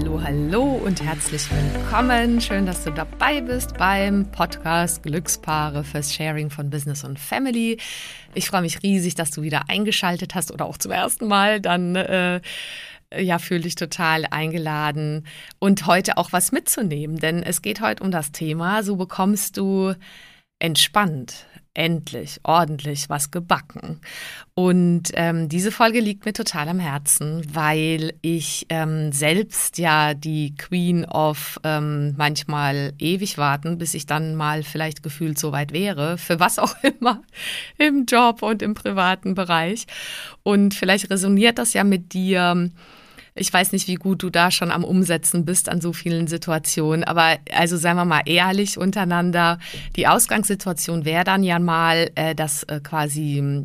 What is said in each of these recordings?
Hallo, hallo und herzlich willkommen. Schön, dass du dabei bist beim Podcast Glückspaare fürs Sharing von Business und Family. Ich freue mich riesig, dass du wieder eingeschaltet hast oder auch zum ersten Mal. Dann äh, ja, fühle dich total eingeladen und heute auch was mitzunehmen, denn es geht heute um das Thema, so bekommst du entspannt endlich ordentlich was gebacken. Und ähm, diese Folge liegt mir total am Herzen, weil ich ähm, selbst ja die Queen of ähm, manchmal ewig warten, bis ich dann mal vielleicht gefühlt so weit wäre, für was auch immer im Job und im privaten Bereich. Und vielleicht resoniert das ja mit dir ich weiß nicht, wie gut du da schon am Umsetzen bist an so vielen Situationen, aber also seien wir mal ehrlich untereinander. Die Ausgangssituation wäre dann ja mal, äh, dass äh, quasi äh,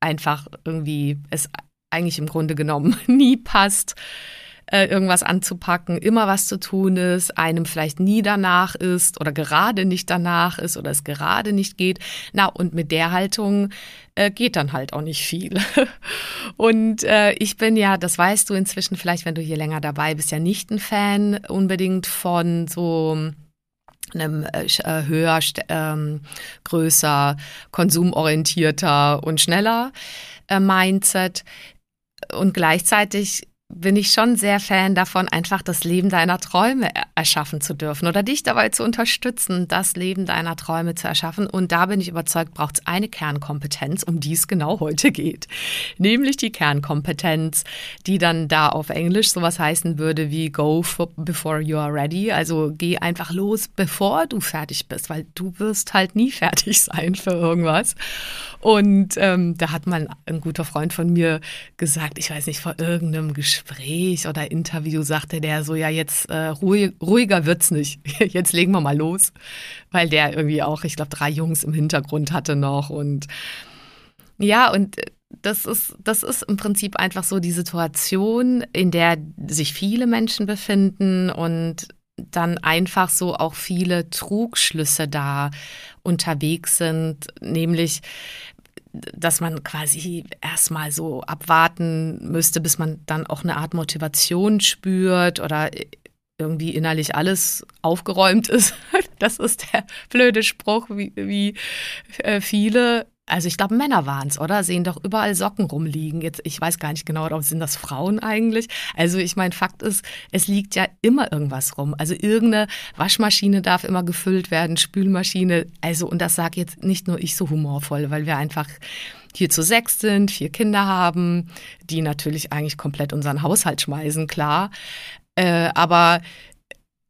einfach irgendwie es eigentlich im Grunde genommen nie passt äh, irgendwas anzupacken, immer was zu tun ist, einem vielleicht nie danach ist oder gerade nicht danach ist oder es gerade nicht geht. Na, und mit der Haltung äh, geht dann halt auch nicht viel. und äh, ich bin ja, das weißt du inzwischen vielleicht, wenn du hier länger dabei bist, ja nicht ein Fan unbedingt von so einem äh, äh höher, ähm, größer, konsumorientierter und schneller äh, Mindset. Und gleichzeitig bin ich schon sehr Fan davon, einfach das Leben deiner Träume erschaffen zu dürfen oder dich dabei zu unterstützen, das Leben deiner Träume zu erschaffen. Und da bin ich überzeugt, braucht es eine Kernkompetenz, um die es genau heute geht. Nämlich die Kernkompetenz, die dann da auf Englisch sowas heißen würde wie go before you are ready. Also geh einfach los, bevor du fertig bist, weil du wirst halt nie fertig sein für irgendwas. Und ähm, da hat mal ein guter Freund von mir gesagt, ich weiß nicht, vor irgendeinem Gespräch oder Interview sagte der so, ja, jetzt äh, ruhig, ruhiger wird's nicht. Jetzt legen wir mal los. Weil der irgendwie auch, ich glaube, drei Jungs im Hintergrund hatte noch. Und ja, und das ist, das ist im Prinzip einfach so die Situation, in der sich viele Menschen befinden und dann einfach so auch viele Trugschlüsse da unterwegs sind, nämlich dass man quasi erstmal so abwarten müsste, bis man dann auch eine Art Motivation spürt oder irgendwie innerlich alles aufgeräumt ist. Das ist der blöde Spruch, wie, wie äh, viele also ich glaube, Männer waren es, oder? Sehen doch überall Socken rumliegen. Jetzt, ich weiß gar nicht genau, sind das Frauen eigentlich? Also ich meine, Fakt ist, es liegt ja immer irgendwas rum. Also irgendeine Waschmaschine darf immer gefüllt werden, Spülmaschine. Also, und das sage jetzt nicht nur ich so humorvoll, weil wir einfach hier zu sechs sind, vier Kinder haben, die natürlich eigentlich komplett unseren Haushalt schmeißen, klar. Äh, aber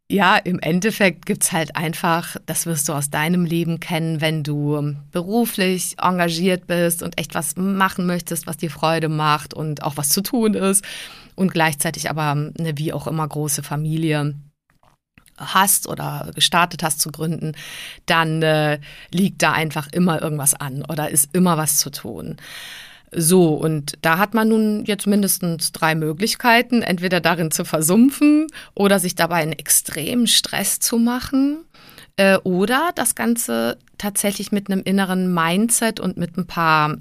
ja, im Endeffekt gibt's halt einfach, das wirst du aus deinem Leben kennen, wenn du beruflich engagiert bist und echt was machen möchtest, was dir Freude macht und auch was zu tun ist und gleichzeitig aber eine wie auch immer große Familie hast oder gestartet hast zu gründen, dann äh, liegt da einfach immer irgendwas an oder ist immer was zu tun. So, und da hat man nun jetzt mindestens drei Möglichkeiten, entweder darin zu versumpfen oder sich dabei einen extremen Stress zu machen äh, oder das Ganze tatsächlich mit einem inneren Mindset und mit ein paar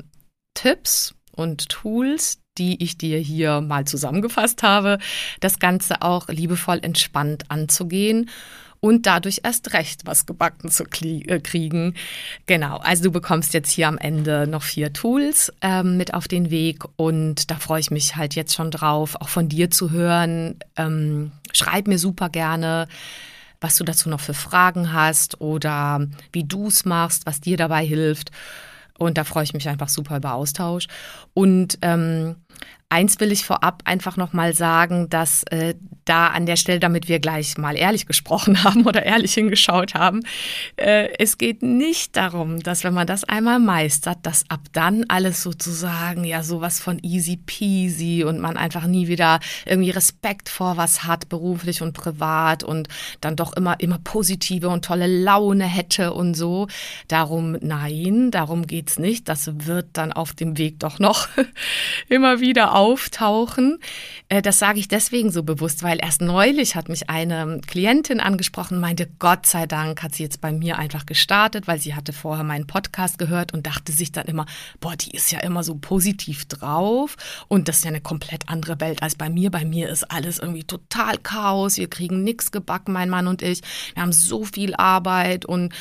Tipps und Tools, die ich dir hier mal zusammengefasst habe, das Ganze auch liebevoll entspannt anzugehen und dadurch erst recht was gebacken zu äh, kriegen. Genau, also du bekommst jetzt hier am Ende noch vier Tools ähm, mit auf den Weg und da freue ich mich halt jetzt schon drauf, auch von dir zu hören. Ähm, schreib mir super gerne was du dazu noch für Fragen hast oder wie du es machst, was dir dabei hilft. Und da freue ich mich einfach super über Austausch. Und ähm, eins will ich vorab einfach nochmal sagen, dass äh, da an der Stelle, damit wir gleich mal ehrlich gesprochen haben oder ehrlich hingeschaut haben, äh, es geht nicht darum, dass wenn man das einmal meistert, dass ab dann alles sozusagen ja sowas von easy peasy und man einfach nie wieder irgendwie Respekt vor was hat, beruflich und privat und dann doch immer, immer positive und tolle Laune hätte und so. Darum nein, darum geht's nicht. Das wird dann auf dem Weg doch noch immer wieder auftauchen. Äh, das sage ich deswegen so bewusst, weil erst neulich hat mich eine Klientin angesprochen, meinte, Gott sei Dank hat sie jetzt bei mir einfach gestartet, weil sie hatte vorher meinen Podcast gehört und dachte sich dann immer, boah, die ist ja immer so positiv drauf und das ist ja eine komplett andere Welt als bei mir. Bei mir ist alles irgendwie total Chaos, wir kriegen nichts gebacken, mein Mann und ich. Wir haben so viel Arbeit und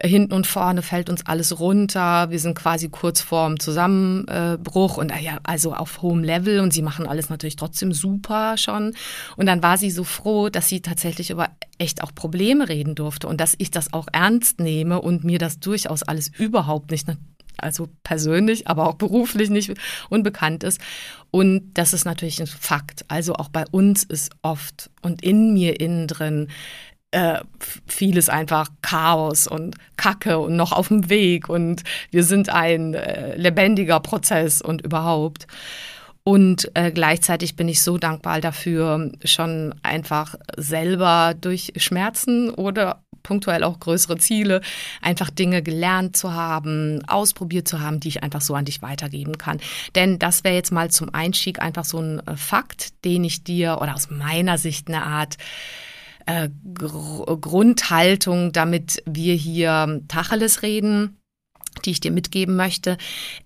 hinten und vorne fällt uns alles runter. Wir sind quasi kurz vorm Zusammenbruch und ja, also auf hohem Level und sie machen alles natürlich trotzdem super schon. Und dann war sie so froh, dass sie tatsächlich über echt auch Probleme reden durfte und dass ich das auch ernst nehme und mir das durchaus alles überhaupt nicht also persönlich, aber auch beruflich nicht unbekannt ist. Und das ist natürlich ein Fakt. Also auch bei uns ist oft und in mir innen drin äh, vieles einfach Chaos und Kacke und noch auf dem Weg und wir sind ein äh, lebendiger Prozess und überhaupt. Und äh, gleichzeitig bin ich so dankbar dafür, schon einfach selber durch Schmerzen oder punktuell auch größere Ziele, einfach Dinge gelernt zu haben, ausprobiert zu haben, die ich einfach so an dich weitergeben kann. Denn das wäre jetzt mal zum Einstieg einfach so ein äh, Fakt, den ich dir oder aus meiner Sicht eine Art äh, Gr Grundhaltung, damit wir hier Tacheles reden, die ich dir mitgeben möchte.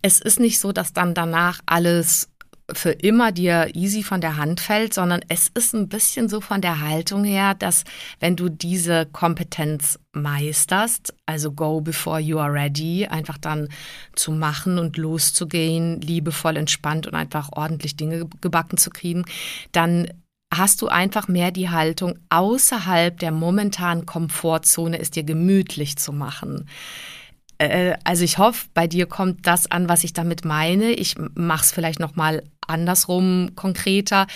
Es ist nicht so, dass dann danach alles für immer dir easy von der Hand fällt, sondern es ist ein bisschen so von der Haltung her, dass wenn du diese Kompetenz meisterst, also go before you are ready, einfach dann zu machen und loszugehen, liebevoll, entspannt und einfach ordentlich Dinge gebacken zu kriegen, dann hast du einfach mehr die Haltung, außerhalb der momentanen Komfortzone es dir gemütlich zu machen. Äh, also ich hoffe, bei dir kommt das an, was ich damit meine. Ich mache es vielleicht noch mal andersrum konkreter.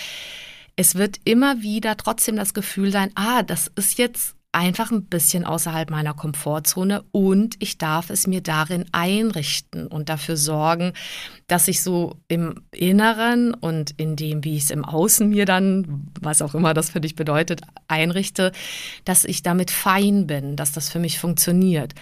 Es wird immer wieder trotzdem das Gefühl sein, ah, das ist jetzt einfach ein bisschen außerhalb meiner Komfortzone und ich darf es mir darin einrichten und dafür sorgen, dass ich so im Inneren und in dem, wie ich es im Außen mir dann, was auch immer das für dich bedeutet, einrichte, dass ich damit fein bin, dass das für mich funktioniert.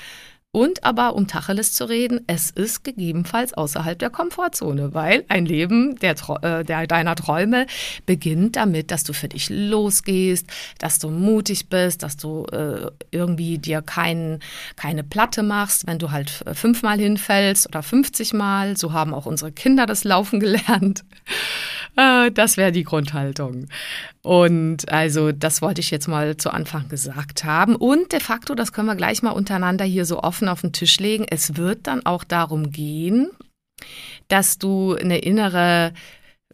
Und aber, um Tacheles zu reden, es ist gegebenenfalls außerhalb der Komfortzone, weil ein Leben der, äh, der, deiner Träume beginnt damit, dass du für dich losgehst, dass du mutig bist, dass du äh, irgendwie dir kein, keine Platte machst, wenn du halt fünfmal hinfällst oder 50 Mal. So haben auch unsere Kinder das Laufen gelernt. Äh, das wäre die Grundhaltung. Und also das wollte ich jetzt mal zu Anfang gesagt haben. Und de facto, das können wir gleich mal untereinander hier so offen auf den Tisch legen. Es wird dann auch darum gehen, dass du eine innere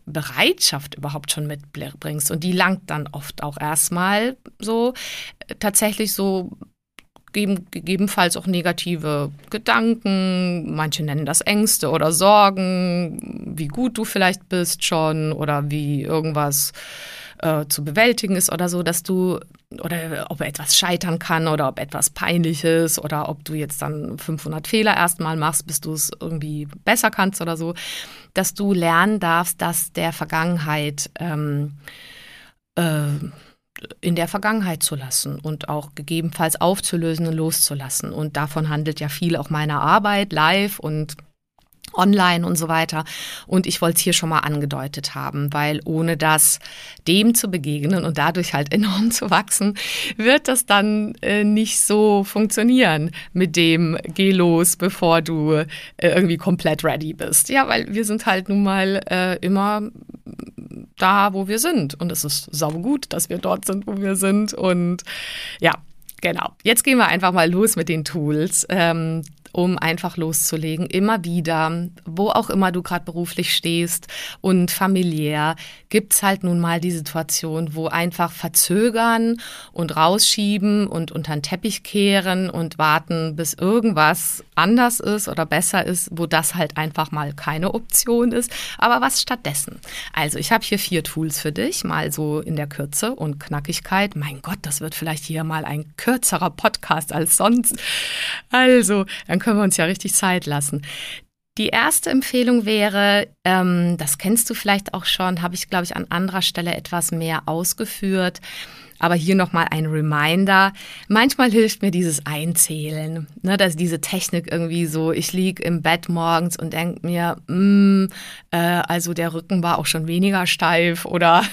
Bereitschaft überhaupt schon mitbringst. Und die langt dann oft auch erstmal so tatsächlich so gegebenenfalls auch negative Gedanken, manche nennen das Ängste oder Sorgen, wie gut du vielleicht bist schon oder wie irgendwas äh, zu bewältigen ist oder so, dass du oder ob etwas scheitern kann oder ob etwas peinlich ist oder ob du jetzt dann 500 Fehler erstmal machst, bis du es irgendwie besser kannst oder so, dass du lernen darfst, dass der Vergangenheit ähm, äh, in der Vergangenheit zu lassen und auch gegebenenfalls aufzulösen und loszulassen. Und davon handelt ja viel auch meine Arbeit live und online und so weiter. Und ich wollte es hier schon mal angedeutet haben, weil ohne das dem zu begegnen und dadurch halt enorm zu wachsen, wird das dann äh, nicht so funktionieren mit dem geh los, bevor du äh, irgendwie komplett ready bist. Ja, weil wir sind halt nun mal äh, immer da, wo wir sind. Und es ist saugut, dass wir dort sind, wo wir sind. Und ja, genau. Jetzt gehen wir einfach mal los mit den Tools. Ähm, um einfach loszulegen. Immer wieder, wo auch immer du gerade beruflich stehst und familiär, gibt's halt nun mal die Situation, wo einfach verzögern und rausschieben und unter den Teppich kehren und warten, bis irgendwas anders ist oder besser ist, wo das halt einfach mal keine Option ist. Aber was stattdessen? Also ich habe hier vier Tools für dich, mal so in der Kürze und Knackigkeit. Mein Gott, das wird vielleicht hier mal ein kürzerer Podcast als sonst. Also, dann können wir uns ja richtig Zeit lassen. Die erste Empfehlung wäre, ähm, das kennst du vielleicht auch schon, habe ich, glaube ich, an anderer Stelle etwas mehr ausgeführt. Aber hier nochmal ein Reminder. Manchmal hilft mir dieses Einzählen, ne, dass diese Technik irgendwie so, ich liege im Bett morgens und denke mir, mm, äh, also der Rücken war auch schon weniger steif oder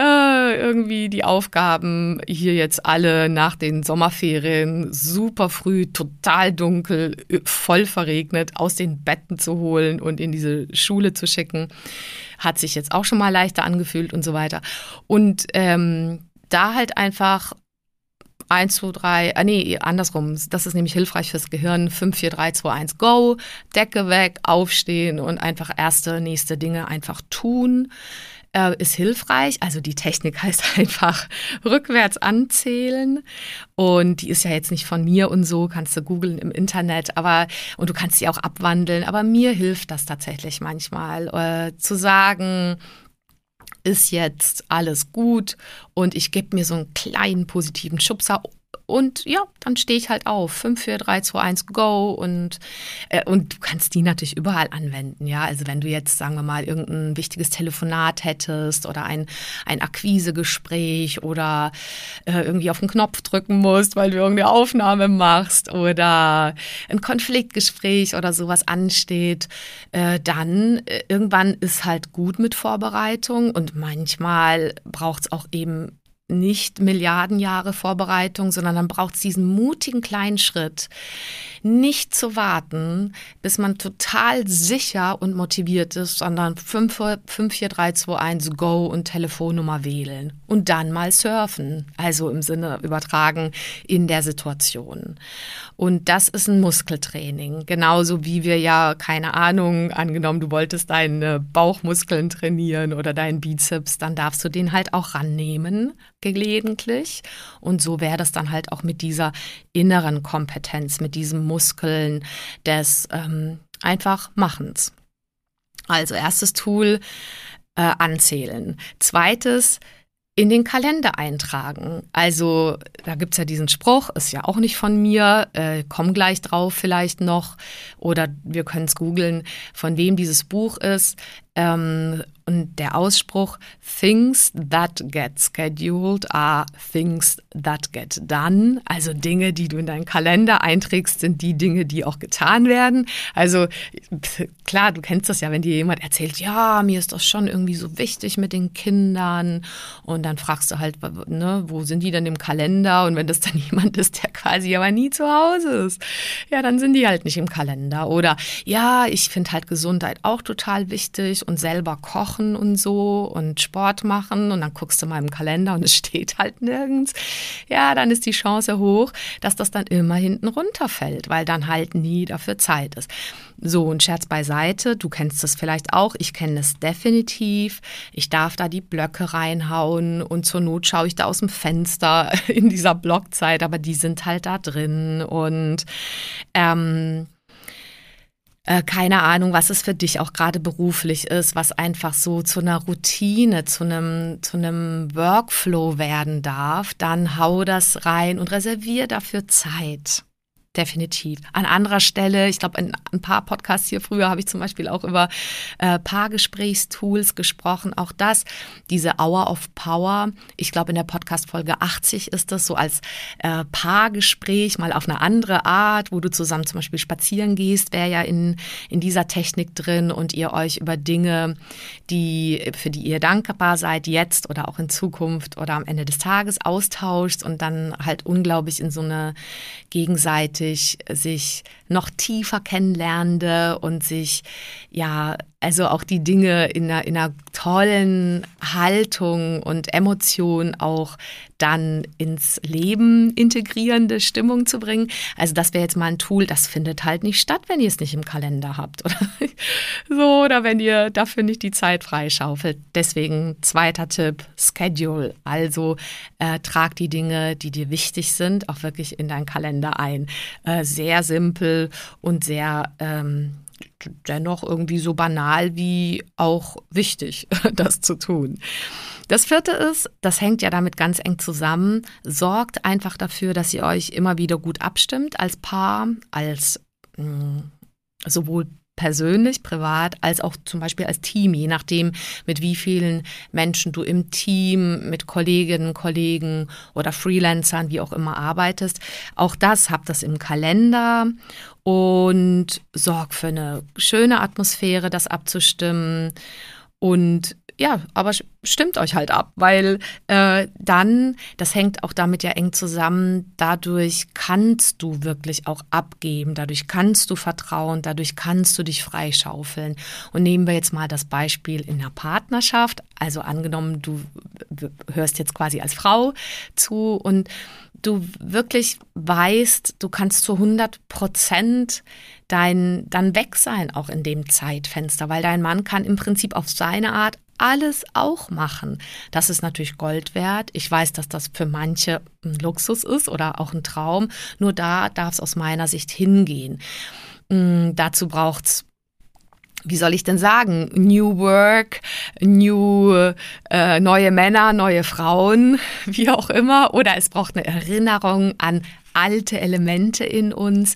äh, irgendwie die Aufgaben hier jetzt alle nach den Sommerferien super früh, total dunkel, voll verregnet aus den Betten zu holen und in diese Schule zu schicken. Hat sich jetzt auch schon mal leichter angefühlt und so weiter. Und ähm, da halt einfach 1, 2, 3, ah nee, andersrum, das ist nämlich hilfreich fürs Gehirn, 5, 4, 3, 2, 1, go, Decke weg, aufstehen und einfach erste, nächste Dinge einfach tun äh, ist hilfreich. Also die Technik heißt einfach rückwärts anzählen. Und die ist ja jetzt nicht von mir und so, kannst du googeln im Internet, aber und du kannst sie auch abwandeln. Aber mir hilft das tatsächlich manchmal, äh, zu sagen, ist jetzt alles gut und ich gebe mir so einen kleinen positiven Schubser und ja, dann stehe ich halt auf. 5, 4, 3, 2, 1, go. Und, äh, und du kannst die natürlich überall anwenden. Ja, also wenn du jetzt, sagen wir mal, irgendein wichtiges Telefonat hättest oder ein, ein Akquisegespräch oder äh, irgendwie auf den Knopf drücken musst, weil du irgendeine Aufnahme machst oder ein Konfliktgespräch oder sowas ansteht, äh, dann äh, irgendwann ist halt gut mit Vorbereitung und manchmal braucht es auch eben nicht Milliardenjahre Vorbereitung, sondern dann braucht es diesen mutigen kleinen Schritt, nicht zu warten, bis man total sicher und motiviert ist, sondern 5, 5 4, 3, 2, 1, Go und Telefonnummer wählen und dann mal surfen, also im Sinne übertragen in der Situation. Und das ist ein Muskeltraining, genauso wie wir ja, keine Ahnung, angenommen, du wolltest deine Bauchmuskeln trainieren oder deinen Bizeps, dann darfst du den halt auch rannehmen, gelegentlich. Und so wäre das dann halt auch mit dieser inneren Kompetenz, mit diesem Muskeln des ähm, einfach Machens. Also erstes Tool, äh, anzählen. Zweites, in den Kalender eintragen. Also da gibt es ja diesen Spruch, ist ja auch nicht von mir, äh, komm gleich drauf vielleicht noch. Oder wir können es googeln, von wem dieses Buch ist. Ähm, und der Ausspruch, things that get scheduled are things that get done. Also Dinge, die du in deinen Kalender einträgst, sind die Dinge, die auch getan werden. Also klar, du kennst das ja, wenn dir jemand erzählt, ja, mir ist das schon irgendwie so wichtig mit den Kindern. Und dann fragst du halt, ne, wo sind die denn im Kalender? Und wenn das dann jemand ist, der quasi aber nie zu Hause ist, ja, dann sind die halt nicht im Kalender. Oder ja, ich finde halt Gesundheit auch total wichtig und selber kochen und so und Sport machen und dann guckst du mal im Kalender und es steht halt nirgends, ja, dann ist die Chance hoch, dass das dann immer hinten runterfällt, weil dann halt nie dafür Zeit ist. So, ein Scherz beiseite, du kennst das vielleicht auch, ich kenne es definitiv. Ich darf da die Blöcke reinhauen und zur Not schaue ich da aus dem Fenster in dieser Blockzeit, aber die sind halt da drin und ähm, äh, keine Ahnung, was es für dich auch gerade beruflich ist, was einfach so zu einer Routine, zu einem, zu einem Workflow werden darf, dann hau das rein und reservier dafür Zeit definitiv. An anderer Stelle, ich glaube, in ein paar Podcasts hier früher habe ich zum Beispiel auch über äh, Paargesprächstools gesprochen. Auch das, diese Hour of Power. Ich glaube, in der Podcast-Folge 80 ist das so als äh, Paargespräch mal auf eine andere Art, wo du zusammen zum Beispiel spazieren gehst, wäre ja in, in dieser Technik drin und ihr euch über Dinge, die, für die ihr dankbar seid, jetzt oder auch in Zukunft oder am Ende des Tages austauscht und dann halt unglaublich in so eine gegenseitig sich noch tiefer kennenlernende und sich ja also auch die Dinge in einer, in einer tollen Haltung und Emotion auch dann ins Leben integrierende Stimmung zu bringen. Also das wäre jetzt mal ein Tool, das findet halt nicht statt, wenn ihr es nicht im Kalender habt oder so oder wenn ihr dafür nicht die Zeit freischaufelt. Deswegen zweiter Tipp, Schedule. Also äh, trag die Dinge, die dir wichtig sind, auch wirklich in deinen Kalender ein. Äh, sehr simpel und sehr ähm, dennoch irgendwie so banal wie auch wichtig, das zu tun. Das vierte ist, das hängt ja damit ganz eng zusammen, sorgt einfach dafür, dass ihr euch immer wieder gut abstimmt als Paar, als mh, mm, sowohl persönlich, privat, als auch zum Beispiel als Team, je nachdem, mit wie vielen Menschen du im Team, mit Kolleginnen, Kollegen oder Freelancern, wie auch immer arbeitest. Auch das habt das im Kalender und sorgt für eine schöne Atmosphäre, das abzustimmen. Und ja, aber stimmt euch halt ab, weil äh, dann, das hängt auch damit ja eng zusammen, dadurch kannst du wirklich auch abgeben, dadurch kannst du vertrauen, dadurch kannst du dich freischaufeln. Und nehmen wir jetzt mal das Beispiel in der Partnerschaft, also angenommen, du hörst jetzt quasi als Frau zu und du wirklich weißt, du kannst zu 100 Prozent dein, dann weg sein, auch in dem Zeitfenster, weil dein Mann kann im Prinzip auf seine Art alles auch machen. Das ist natürlich Gold wert. Ich weiß, dass das für manche ein Luxus ist oder auch ein Traum. Nur da darf es aus meiner Sicht hingehen. Mm, dazu braucht es wie soll ich denn sagen, New Work, New äh, neue Männer, neue Frauen, wie auch immer, oder es braucht eine Erinnerung an alte Elemente in uns,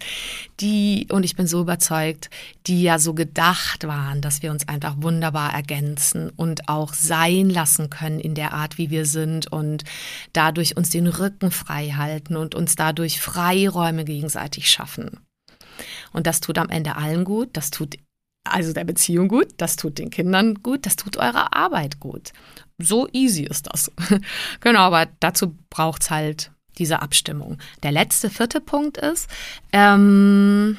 die, und ich bin so überzeugt, die ja so gedacht waren, dass wir uns einfach wunderbar ergänzen und auch sein lassen können in der Art, wie wir sind und dadurch uns den Rücken frei halten und uns dadurch Freiräume gegenseitig schaffen. Und das tut am Ende allen gut, das tut also der Beziehung gut, das tut den Kindern gut, das tut eurer Arbeit gut. So easy ist das. genau, aber dazu braucht es halt diese Abstimmung. Der letzte, vierte Punkt ist, ähm,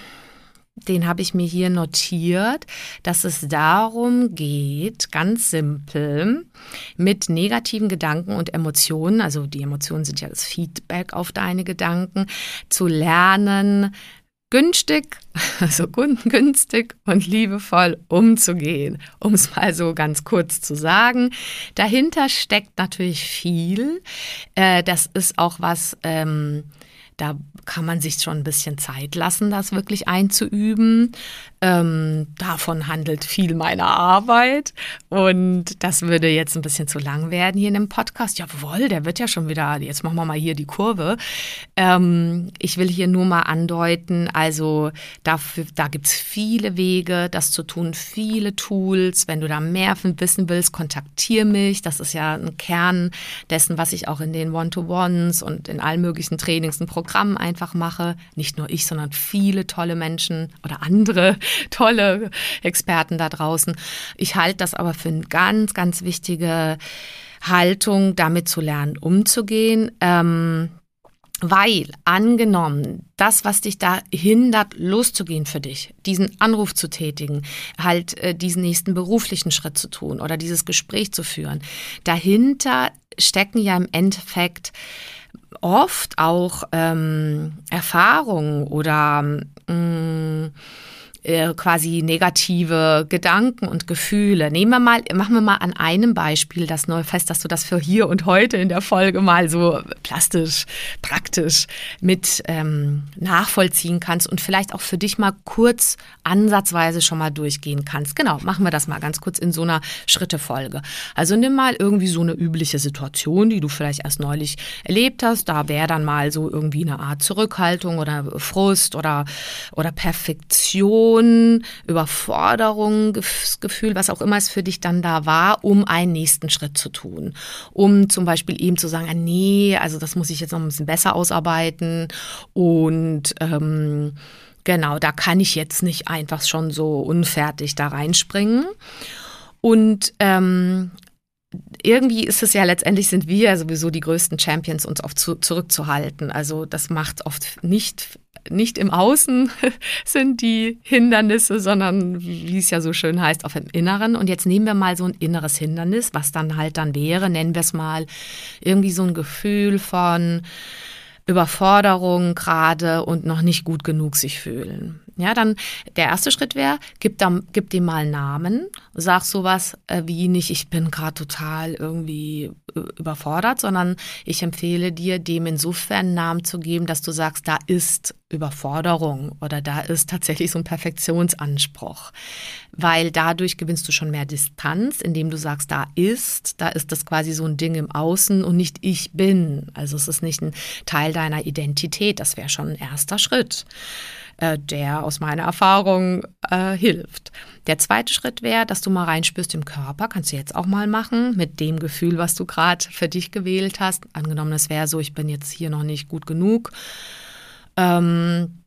den habe ich mir hier notiert, dass es darum geht, ganz simpel, mit negativen Gedanken und Emotionen, also die Emotionen sind ja das Feedback auf deine Gedanken, zu lernen, günstig, also günstig und liebevoll umzugehen, um es mal so ganz kurz zu sagen. Dahinter steckt natürlich viel. Äh, das ist auch was, ähm, da kann man sich schon ein bisschen Zeit lassen, das wirklich einzuüben. Ähm, davon handelt viel meiner Arbeit und das würde jetzt ein bisschen zu lang werden hier in dem Podcast. Jawohl, der wird ja schon wieder, jetzt machen wir mal hier die Kurve. Ähm, ich will hier nur mal andeuten, also dafür, da gibt es viele Wege, das zu tun, viele Tools. Wenn du da mehr wissen willst, kontaktiere mich. Das ist ja ein Kern dessen, was ich auch in den One-to-Ones und in allen möglichen Trainings und Programmen einfach mache. Nicht nur ich, sondern viele tolle Menschen oder andere tolle Experten da draußen. Ich halte das aber für eine ganz, ganz wichtige Haltung, damit zu lernen, umzugehen. Ähm, weil angenommen, das, was dich da hindert, loszugehen für dich, diesen Anruf zu tätigen, halt äh, diesen nächsten beruflichen Schritt zu tun oder dieses Gespräch zu führen, dahinter stecken ja im Endeffekt oft auch ähm, Erfahrungen oder mh, mm, äh, quasi negative Gedanken und Gefühle. Nehmen wir mal, machen wir mal an einem Beispiel das neu fest, dass du das für hier und heute in der Folge mal so plastisch, praktisch mit ähm, nachvollziehen kannst und vielleicht auch für dich mal kurz ansatzweise schon mal durchgehen kannst. Genau, machen wir das mal ganz kurz in so einer Schrittefolge. Also nimm mal irgendwie so eine übliche Situation, die du vielleicht erst neulich erlebt hast. Da wäre dann mal so irgendwie eine Art Zurückhaltung oder Frust oder, oder Perfektion Aggression, Überforderung, Gefühl, was auch immer es für dich dann da war, um einen nächsten Schritt zu tun. Um zum Beispiel eben zu sagen, ah, nee, also das muss ich jetzt noch ein bisschen besser ausarbeiten und ähm, genau, da kann ich jetzt nicht einfach schon so unfertig da reinspringen. Und ähm, irgendwie ist es ja letztendlich sind wir sowieso die größten Champions, uns oft zu, zurückzuhalten. Also das macht oft nicht nicht im Außen sind die Hindernisse, sondern wie es ja so schön heißt, auf dem Inneren. Und jetzt nehmen wir mal so ein inneres Hindernis, was dann halt dann wäre, nennen wir es mal irgendwie so ein Gefühl von Überforderung gerade und noch nicht gut genug sich fühlen. Ja, dann der erste Schritt wäre, gib, gib dem mal Namen, sag sowas äh, wie nicht, ich bin gerade total irgendwie äh, überfordert, sondern ich empfehle dir, dem insofern einen Namen zu geben, dass du sagst, da ist Überforderung oder da ist tatsächlich so ein Perfektionsanspruch. Weil dadurch gewinnst du schon mehr Distanz, indem du sagst, da ist, da ist das quasi so ein Ding im Außen und nicht ich bin. Also es ist nicht ein Teil deiner Identität, das wäre schon ein erster Schritt. Äh, der aus meiner Erfahrung äh, hilft. Der zweite Schritt wäre, dass du mal reinspürst im Körper, kannst du jetzt auch mal machen, mit dem Gefühl, was du gerade für dich gewählt hast. Angenommen, es wäre so, ich bin jetzt hier noch nicht gut genug. Ähm,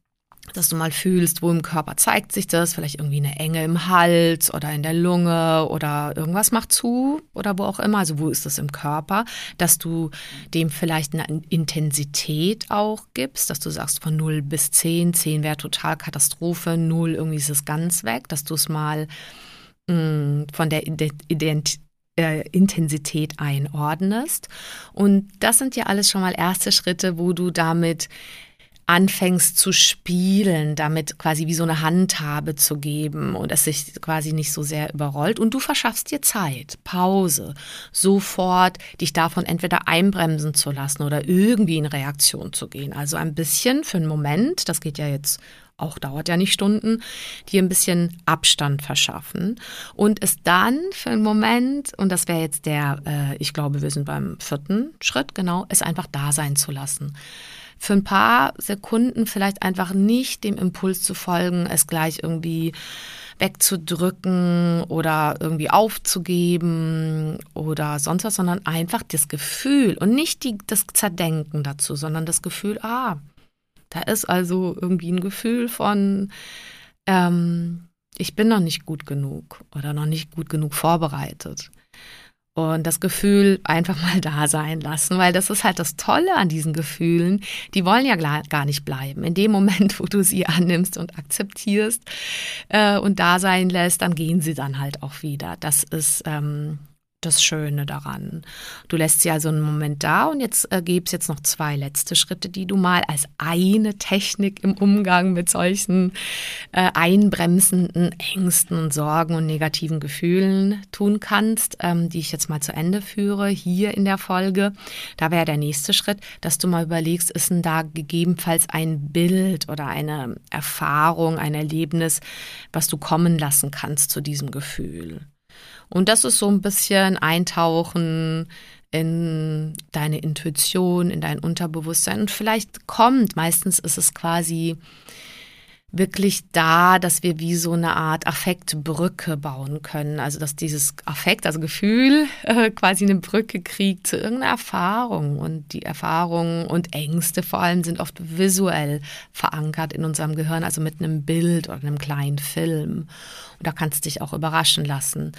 dass du mal fühlst, wo im Körper zeigt sich das, vielleicht irgendwie eine Enge im Hals oder in der Lunge oder irgendwas macht zu oder wo auch immer, also wo ist das im Körper, dass du dem vielleicht eine Intensität auch gibst, dass du sagst von 0 bis 10, 10 wäre total Katastrophe, 0 irgendwie ist es ganz weg, dass du es mal mh, mm, von der Identität äh, Intensität einordnest. Und das sind ja alles schon mal erste Schritte, wo du damit anfängst zu spielen, damit quasi wie so eine Handhabe zu geben und es sich quasi nicht so sehr überrollt. Und du verschaffst dir Zeit, Pause, sofort dich davon entweder einbremsen zu lassen oder irgendwie in Reaktion zu gehen. Also ein bisschen für einen Moment, das geht ja jetzt auch dauert ja nicht Stunden, dir ein bisschen Abstand verschaffen und es dann für einen Moment, und das wäre jetzt der, äh, ich glaube, wir sind beim vierten Schritt, genau, es einfach da sein zu lassen für ein paar Sekunden vielleicht einfach nicht dem Impuls zu folgen, es gleich irgendwie wegzudrücken oder irgendwie aufzugeben oder sonst was, sondern einfach das Gefühl und nicht die, das Zerdenken dazu, sondern das Gefühl, ah, da ist also irgendwie ein Gefühl von, ähm, ich bin noch nicht gut genug oder noch nicht gut genug vorbereitet und das Gefühl einfach mal da sein lassen, weil das ist halt das Tolle an diesen Gefühlen. Die wollen ja gar nicht bleiben. In dem Moment, wo du sie annimmst und akzeptierst äh, und da sein lässt, dann gehen sie dann halt auch wieder. Das ist ähm, das Schöne daran. Du lässt sie also einen Moment da und jetzt äh, es jetzt noch zwei letzte Schritte, die du mal als eine Technik im Umgang mit solchen äh, einbremsenden Ängsten Sorgen und negativen Gefühlen tun kannst, ähm, die ich jetzt mal zu Ende führe hier in der Folge. Da wäre der nächste Schritt, dass du mal überlegst, ist denn da gegebenenfalls ein Bild oder eine Erfahrung, ein Erlebnis, was du kommen lassen kannst zu diesem Gefühl. Und das ist so ein bisschen Eintauchen in deine Intuition, in dein Unterbewusstsein. Und vielleicht kommt, meistens ist es quasi wirklich da, dass wir wie so eine Art Affektbrücke bauen können. Also dass dieses Affekt, also Gefühl, äh, quasi eine Brücke kriegt zu irgendeiner Erfahrung. Und die Erfahrungen und Ängste vor allem sind oft visuell verankert in unserem Gehirn, also mit einem Bild oder einem kleinen Film. Und da kannst du dich auch überraschen lassen.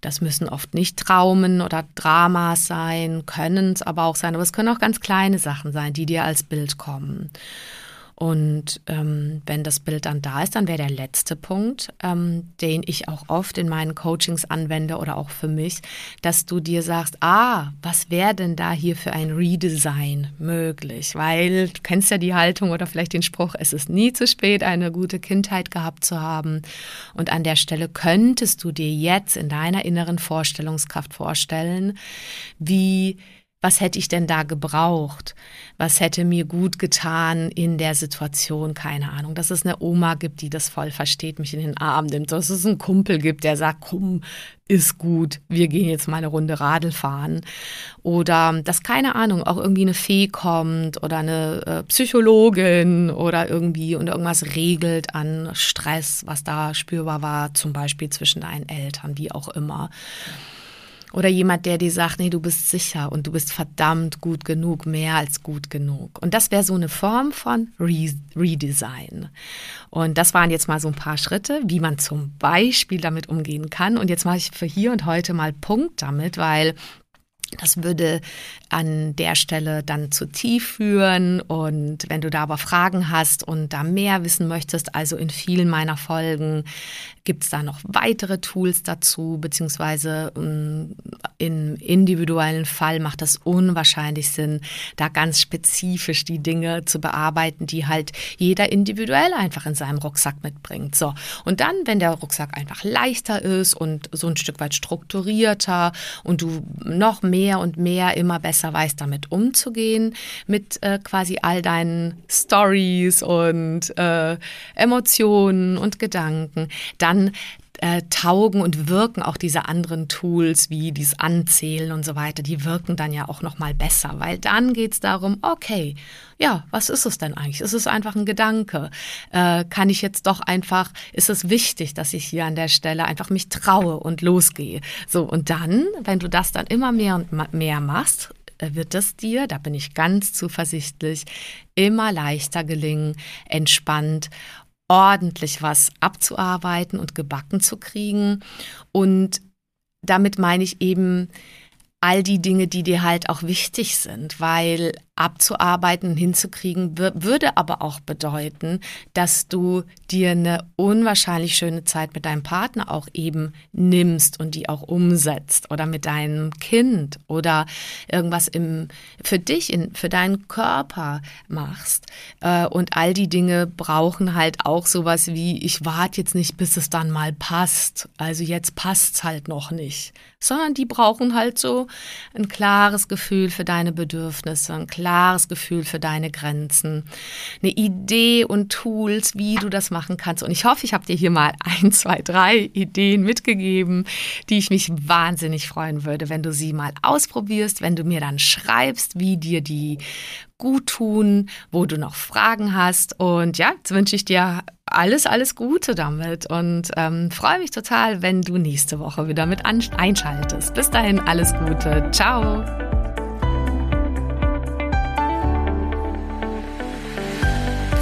Das müssen oft nicht Traumen oder Dramas sein, können es aber auch sein, aber es können auch ganz kleine Sachen sein, die dir als Bild kommen. Und ähm, wenn das Bild dann da ist, dann wäre der letzte Punkt, ähm, den ich auch oft in meinen Coachings anwende oder auch für mich, dass du dir sagst, ah, was wäre denn da hier für ein Redesign möglich? Weil du kennst ja die Haltung oder vielleicht den Spruch, es ist nie zu spät, eine gute Kindheit gehabt zu haben. Und an der Stelle könntest du dir jetzt in deiner inneren Vorstellungskraft vorstellen, wie was hätte ich denn da gebraucht? Was hätte mir gut getan in der Situation? Keine Ahnung. Dass es eine Oma gibt, die das voll versteht, mich in den Arm nimmt. Dass es einen Kumpel gibt, der sagt, komm, ist gut, wir gehen jetzt mal eine Runde Radl fahren. Oder dass, keine Ahnung, auch irgendwie eine Fee kommt oder eine äh, Psychologin oder irgendwie und irgendwas regelt an Stress, was da spürbar war, zum Beispiel zwischen deinen Eltern, wie auch immer. Oder jemand, der dir sagt, nee, du bist sicher und du bist verdammt gut genug, mehr als gut genug. Und das wäre so eine Form von Re Redesign. Und das waren jetzt mal so ein paar Schritte, wie man zum Beispiel damit umgehen kann. Und jetzt mache ich für hier und heute mal Punkt damit, weil Das würde an der Stelle dann zu tief führen. Und wenn du da aber Fragen hast und da mehr wissen möchtest, also in vielen meiner Folgen gibt es da noch weitere Tools dazu, beziehungsweise ähm, im individuellen Fall macht das unwahrscheinlich Sinn, da ganz spezifisch die Dinge zu bearbeiten, die halt jeder individuell einfach in seinem Rucksack mitbringt. So. Und dann, wenn der Rucksack einfach leichter ist und so ein Stück weit strukturierter und du noch mehr und mehr immer besser weißt, damit umzugehen, mit äh, quasi all deinen Stories und äh, Emotionen und Gedanken, dann äh, taugen und wirken auch diese anderen Tools wie dieses Anzählen und so weiter, die wirken dann ja auch noch mal besser, weil dann geht es darum, okay, ja, was ist es denn eigentlich? Ist es einfach ein Gedanke? Äh, kann ich jetzt doch einfach, ist es wichtig, dass ich hier an der Stelle einfach mich traue und losgehe? So, und dann, wenn du das dann immer mehr und mehr machst, äh, wird es dir, da bin ich ganz zuversichtlich, immer leichter gelingen, entspannt ordentlich was abzuarbeiten und gebacken zu kriegen. Und damit meine ich eben all die Dinge, die dir halt auch wichtig sind, weil abzuarbeiten, hinzukriegen, würde aber auch bedeuten, dass du dir eine unwahrscheinlich schöne Zeit mit deinem Partner auch eben nimmst und die auch umsetzt oder mit deinem Kind oder irgendwas im, für dich, in, für deinen Körper machst. Äh, und all die Dinge brauchen halt auch sowas wie, ich warte jetzt nicht, bis es dann mal passt. Also jetzt passt es halt noch nicht. Sondern die brauchen halt so ein klares Gefühl für deine Bedürfnisse, ein klares Gefühl für deine Grenzen, eine Idee und Tools, wie du das machen kannst. Und ich hoffe, ich habe dir hier mal ein, zwei, drei Ideen mitgegeben, die ich mich wahnsinnig freuen würde, wenn du sie mal ausprobierst, wenn du mir dann schreibst, wie dir die gut tun, wo du noch Fragen hast. Und ja, jetzt wünsche ich dir alles, alles Gute damit und ähm, freue mich total, wenn du nächste Woche wieder mit einschaltest. Bis dahin, alles Gute. Ciao.